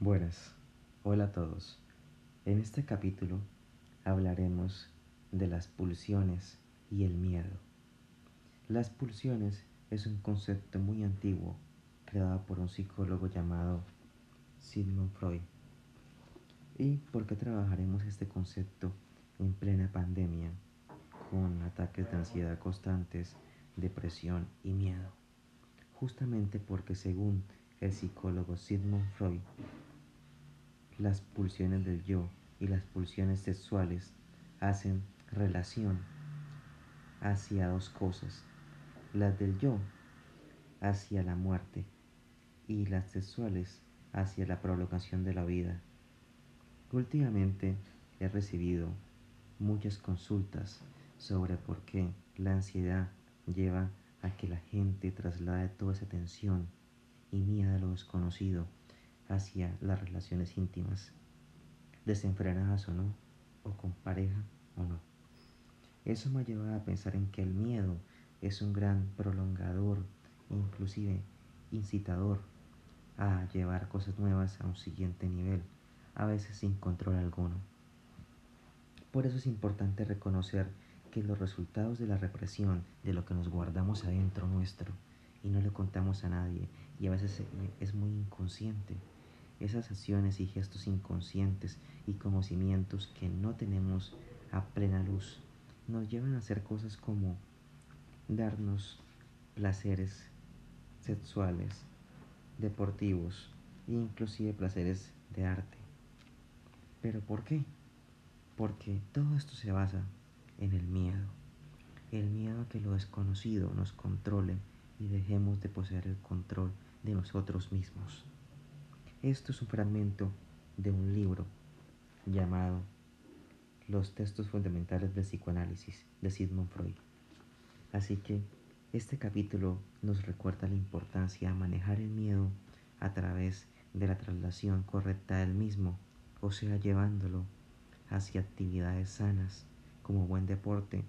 Buenas, hola a todos. En este capítulo hablaremos de las pulsiones y el miedo. Las pulsiones es un concepto muy antiguo creado por un psicólogo llamado Sigmund Freud. ¿Y por qué trabajaremos este concepto en plena pandemia con ataques de ansiedad constantes, depresión y miedo? Justamente porque según el psicólogo Sigmund Freud, las pulsiones del yo y las pulsiones sexuales hacen relación hacia dos cosas. Las del yo hacia la muerte y las sexuales hacia la prolongación de la vida. Últimamente he recibido muchas consultas sobre por qué la ansiedad lleva a que la gente traslade toda esa tensión y miedo a lo desconocido hacia las relaciones íntimas, desenfrenadas o no, o con pareja o no. Eso me ha llevado a pensar en que el miedo es un gran prolongador, inclusive incitador a llevar cosas nuevas a un siguiente nivel, a veces sin control alguno. Por eso es importante reconocer que los resultados de la represión, de lo que nos guardamos adentro nuestro y no le contamos a nadie, y a veces es muy inconsciente, esas acciones y gestos inconscientes y conocimientos que no tenemos a plena luz nos llevan a hacer cosas como darnos placeres sexuales, deportivos e inclusive placeres de arte. ¿Pero por qué? Porque todo esto se basa en el miedo. El miedo a que lo desconocido nos controle y dejemos de poseer el control de nosotros mismos. Esto es un fragmento de un libro llamado Los textos fundamentales del psicoanálisis de Sigmund Freud. Así que este capítulo nos recuerda la importancia de manejar el miedo a través de la traslación correcta del mismo, o sea, llevándolo hacia actividades sanas como buen deporte,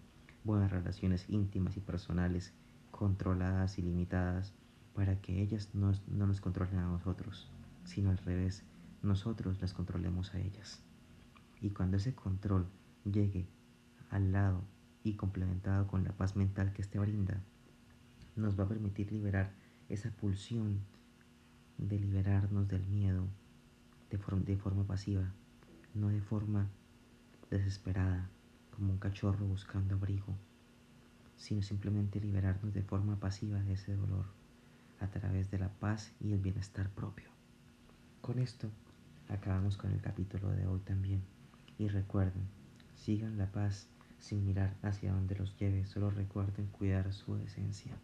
buenas relaciones íntimas y personales, controladas y limitadas, para que ellas no, no nos controlen a nosotros sino al revés, nosotros las controlemos a ellas. Y cuando ese control llegue al lado y complementado con la paz mental que éste brinda, nos va a permitir liberar esa pulsión de liberarnos del miedo de, de forma pasiva, no de forma desesperada, como un cachorro buscando abrigo, sino simplemente liberarnos de forma pasiva de ese dolor a través de la paz y el bienestar propio. Con esto acabamos con el capítulo de hoy también. Y recuerden, sigan la paz sin mirar hacia donde los lleve, solo recuerden cuidar su esencia.